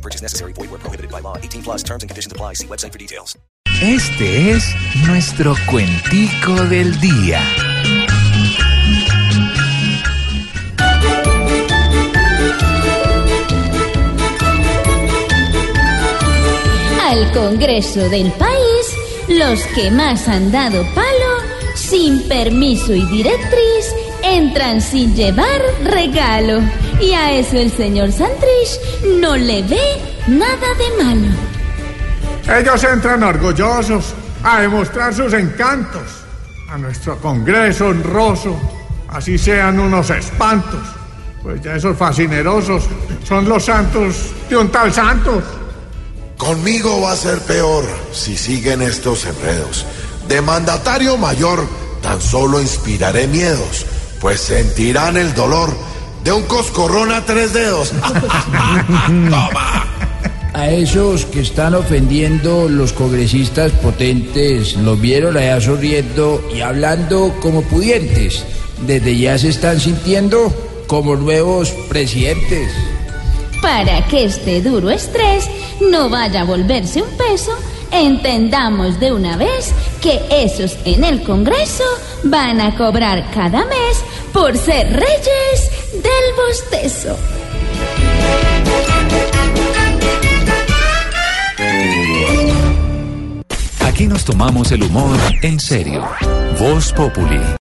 No purchase necessary. Void where prohibited by law. 18 plus terms and conditions apply. See website for details. Este es nuestro cuentico del día. Al Congreso del país, los que más han dado palo, sin permiso y directriz, entran sin llevar regalo. Y a eso el señor Santrich no le ve nada de malo. Ellos entran orgullosos a demostrar sus encantos a nuestro Congreso honroso, así sean unos espantos, pues ya esos fascinerosos son los santos de un tal Santos. Conmigo va a ser peor si siguen estos enredos. De mandatario mayor tan solo inspiraré miedos, pues sentirán el dolor de un coscorrón a tres dedos. Toma. A esos que están ofendiendo los congresistas potentes, los vieron allá sonriendo y hablando como pudientes. Desde ya se están sintiendo como nuevos presidentes. Para que este duro estrés no vaya a volverse un peso, entendamos de una vez que esos en el Congreso van a cobrar cada mes por ser reyes del bostezo. Aquí nos tomamos el humor en serio. Voz Populi.